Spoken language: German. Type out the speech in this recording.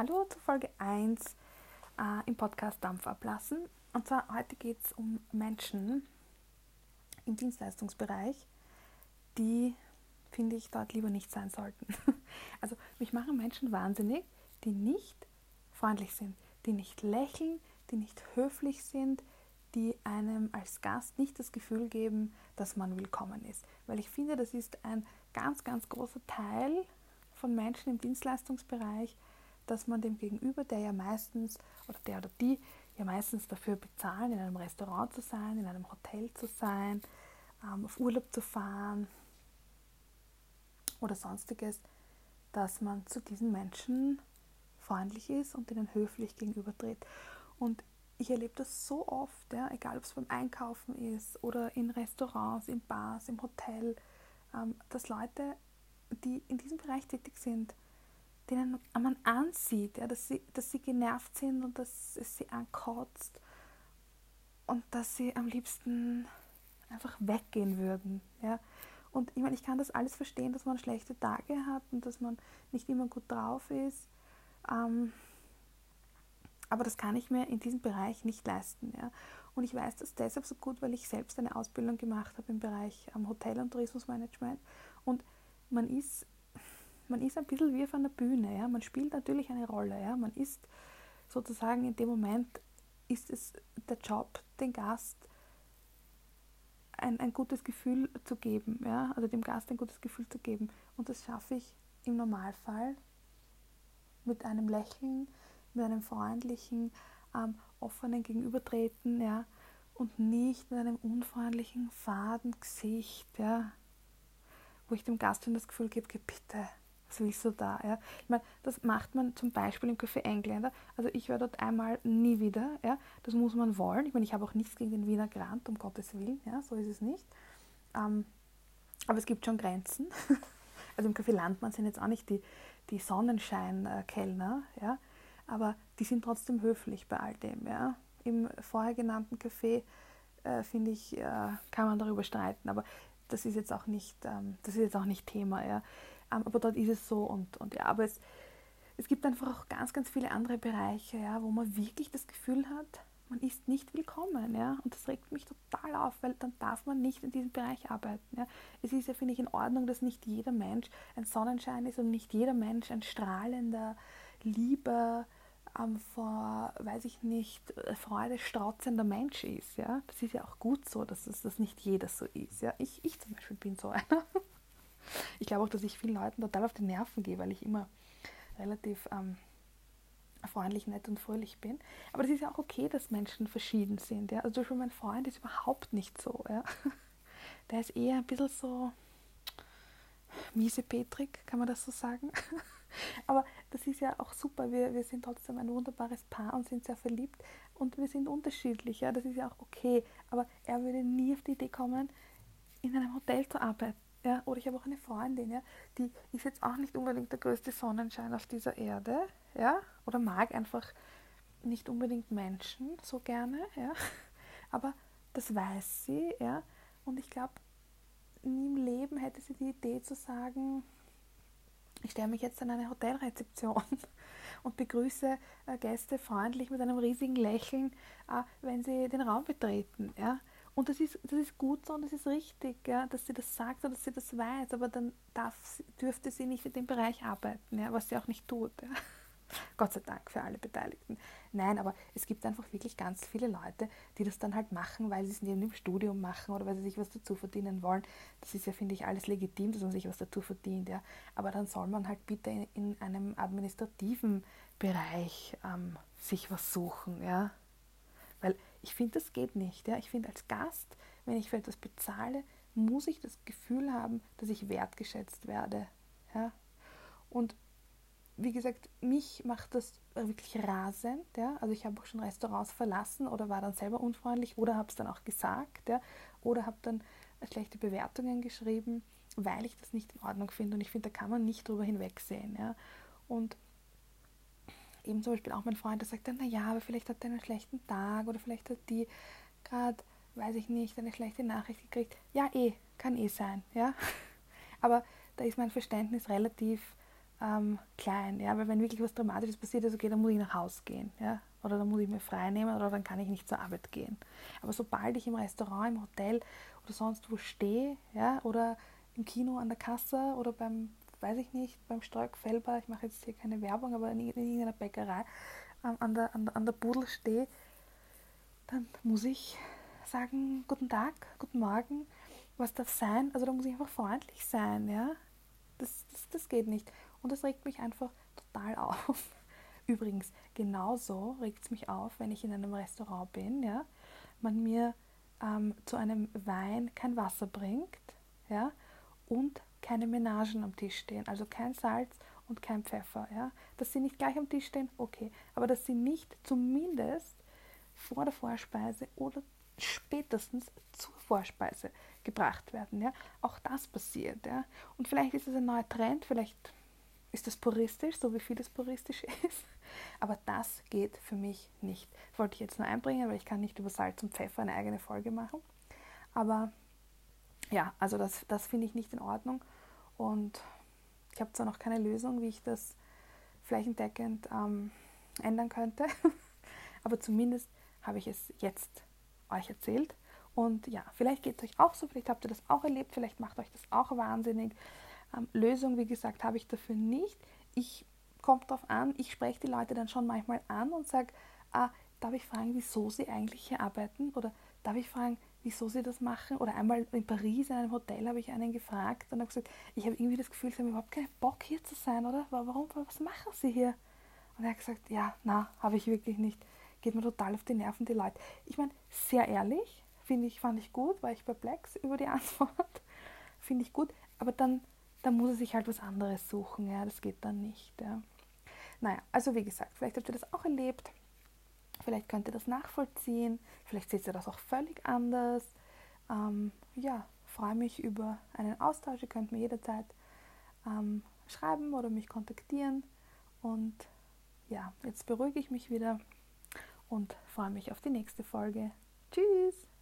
Hallo zu Folge 1 äh, im Podcast Dampf ablassen. Und zwar heute geht es um Menschen im Dienstleistungsbereich, die, finde ich, dort lieber nicht sein sollten. Also mich machen Menschen wahnsinnig, die nicht freundlich sind, die nicht lächeln, die nicht höflich sind, die einem als Gast nicht das Gefühl geben, dass man willkommen ist. Weil ich finde, das ist ein ganz, ganz großer Teil von Menschen im Dienstleistungsbereich, dass man dem Gegenüber, der ja meistens, oder der oder die ja meistens dafür bezahlen, in einem Restaurant zu sein, in einem Hotel zu sein, ähm, auf Urlaub zu fahren oder sonstiges, dass man zu diesen Menschen freundlich ist und ihnen höflich gegenübertritt. Und ich erlebe das so oft, ja, egal ob es beim Einkaufen ist oder in Restaurants, in Bars, im Hotel, ähm, dass Leute, die in diesem Bereich tätig sind, denen man ansieht, ja, dass, sie, dass sie genervt sind und dass es sie ankotzt und dass sie am liebsten einfach weggehen würden. Ja. Und ich meine, ich kann das alles verstehen, dass man schlechte Tage hat und dass man nicht immer gut drauf ist. Ähm, aber das kann ich mir in diesem Bereich nicht leisten. Ja. Und ich weiß das deshalb so gut, weil ich selbst eine Ausbildung gemacht habe im Bereich ähm, Hotel- und Tourismusmanagement. Und man ist, man ist ein bisschen wie auf einer Bühne. Ja. Man spielt natürlich eine Rolle. Ja. Man ist sozusagen in dem Moment, ist es der Job, den Gast ein, ein gutes Gefühl zu geben. Ja. Also dem Gast ein gutes Gefühl zu geben. Und das schaffe ich im Normalfall mit einem Lächeln, mit einem freundlichen, ähm, offenen Gegenübertreten, ja, und nicht mit einem unfreundlichen, faden Gesicht, ja, wo ich dem Gast das Gefühl gebe, bitte, du da? Ja? Ich meine, das macht man zum Beispiel im Café Engländer. Also ich war dort einmal nie wieder. Ja? Das muss man wollen. Ich meine, ich habe auch nichts gegen den Wiener Grand, um Gottes Willen. Ja? So ist es nicht. Ähm, aber es gibt schon Grenzen. also im Café Landmann sind jetzt auch nicht die, die Sonnenschein-Kellner. Ja? aber die sind trotzdem höflich bei all dem. Ja. Im vorher genannten Café, äh, finde ich, äh, kann man darüber streiten, aber das ist jetzt auch nicht, ähm, das ist jetzt auch nicht Thema. Ja. Ähm, aber dort ist es so und, und ja, aber es, es gibt einfach auch ganz, ganz viele andere Bereiche, ja, wo man wirklich das Gefühl hat, man ist nicht willkommen, ja, und das regt mich total auf, weil dann darf man nicht in diesem Bereich arbeiten, ja. Es ist ja, finde ich, in Ordnung, dass nicht jeder Mensch ein Sonnenschein ist und nicht jeder Mensch ein strahlender, lieber, ähm, vor, weiß ich nicht, Freude strotzender Mensch ist. Ja? Das ist ja auch gut so, dass es das nicht jeder so ist. Ja? Ich, ich zum Beispiel bin so einer. Ich glaube auch, dass ich vielen Leuten total auf die Nerven gehe, weil ich immer relativ ähm, freundlich, nett und fröhlich bin. Aber das ist ja auch okay, dass Menschen verschieden sind. Ja? Also zum Beispiel mein Freund ist überhaupt nicht so. Ja? Der ist eher ein bisschen so miese Petrik, kann man das so sagen? Aber das ist ja auch super. Wir, wir sind trotzdem ein wunderbares Paar und sind sehr verliebt und wir sind unterschiedlich. Ja, das ist ja auch okay. Aber er würde nie auf die Idee kommen, in einem Hotel zu arbeiten. Ja, oder ich habe auch eine Freundin, ja, die ist jetzt auch nicht unbedingt der größte Sonnenschein auf dieser Erde, ja, oder mag einfach nicht unbedingt Menschen so gerne, ja, aber das weiß sie, ja, und ich glaube, nie im Leben hätte sie die Idee zu sagen, ich stelle mich jetzt an eine Hotelrezeption und begrüße äh, Gäste freundlich mit einem riesigen Lächeln, äh, wenn sie den Raum betreten. Ja? Und das ist, das ist gut so und das ist richtig, ja, dass sie das sagt und dass sie das weiß, aber dann darf, dürfte sie nicht in dem Bereich arbeiten, ja, was sie auch nicht tut. Ja. Gott sei Dank für alle Beteiligten. Nein, aber es gibt einfach wirklich ganz viele Leute, die das dann halt machen, weil sie es neben dem Studium machen oder weil sie sich was dazu verdienen wollen. Das ist ja, finde ich, alles legitim, dass man sich was dazu verdient. Ja. Aber dann soll man halt bitte in, in einem administrativen Bereich ähm, sich was suchen. Ja. Weil ich finde, das geht nicht. Ja. Ich finde, als Gast, wenn ich für etwas bezahle, muss ich das Gefühl haben, dass ich wertgeschätzt werde. Ja. Und wie gesagt, mich macht das wirklich rasend. Ja? Also ich habe auch schon Restaurants verlassen oder war dann selber unfreundlich oder habe es dann auch gesagt ja? oder habe dann schlechte Bewertungen geschrieben, weil ich das nicht in Ordnung finde. Und ich finde, da kann man nicht drüber hinwegsehen. Ja? Und eben zum Beispiel auch mein Freund, der sagt dann, naja, aber vielleicht hat er einen schlechten Tag oder vielleicht hat die gerade, weiß ich nicht, eine schlechte Nachricht gekriegt. Ja, eh, kann eh sein. Ja? Aber da ist mein Verständnis relativ ähm, klein, ja, weil wenn wirklich was Dramatisches passiert ist, okay, dann muss ich nach Hause gehen, ja, oder dann muss ich mir frei nehmen oder dann kann ich nicht zur Arbeit gehen. Aber sobald ich im Restaurant, im Hotel oder sonst wo stehe, ja, oder im Kino an der Kasse oder beim, weiß ich nicht, beim Stork Felber, ich mache jetzt hier keine Werbung, aber in, in irgendeiner Bäckerei ähm, an, der, an, an der Budel stehe, dann muss ich sagen, guten Tag, guten Morgen, was darf sein? Also da muss ich einfach freundlich sein, ja. Das, das, das geht nicht. Und das regt mich einfach total auf. Übrigens, genauso regt es mich auf, wenn ich in einem Restaurant bin, ja, man mir ähm, zu einem Wein kein Wasser bringt, ja, und keine Menagen am Tisch stehen, also kein Salz und kein Pfeffer, ja. Dass sie nicht gleich am Tisch stehen, okay, aber dass sie nicht zumindest vor der Vorspeise oder spätestens zur Vorspeise gebracht werden. Ja? Auch das passiert. Ja? Und vielleicht ist es ein neuer Trend, vielleicht ist das puristisch, so wie vieles puristisch ist. Aber das geht für mich nicht. Das wollte ich jetzt nur einbringen, weil ich kann nicht über Salz und Pfeffer eine eigene Folge machen. Aber ja, also das, das finde ich nicht in Ordnung. Und ich habe zwar noch keine Lösung, wie ich das flächendeckend ähm, ändern könnte, aber zumindest habe ich es jetzt euch erzählt. Und ja, vielleicht geht es euch auch so, vielleicht habt ihr das auch erlebt, vielleicht macht euch das auch wahnsinnig. Ähm, Lösung, wie gesagt, habe ich dafür nicht. Ich komme darauf an, ich spreche die Leute dann schon manchmal an und sage, ah, darf ich fragen, wieso sie eigentlich hier arbeiten? Oder darf ich fragen, wieso sie das machen? Oder einmal in Paris in einem Hotel habe ich einen gefragt und habe gesagt, ich habe irgendwie das Gefühl, sie haben überhaupt keinen Bock hier zu sein, oder? Warum, was machen sie hier? Und er hat gesagt, ja, na, habe ich wirklich nicht geht mir total auf die Nerven, die Leute. Ich meine, sehr ehrlich, finde ich, fand ich gut, war ich perplex über die Antwort. finde ich gut, aber dann, dann muss er sich halt was anderes suchen, ja, das geht dann nicht, ja. Naja, also wie gesagt, vielleicht habt ihr das auch erlebt, vielleicht könnt ihr das nachvollziehen, vielleicht seht ihr das auch völlig anders. Ähm, ja, freue mich über einen Austausch, ihr könnt mir jederzeit ähm, schreiben oder mich kontaktieren und ja, jetzt beruhige ich mich wieder und freue mich auf die nächste Folge. Tschüss!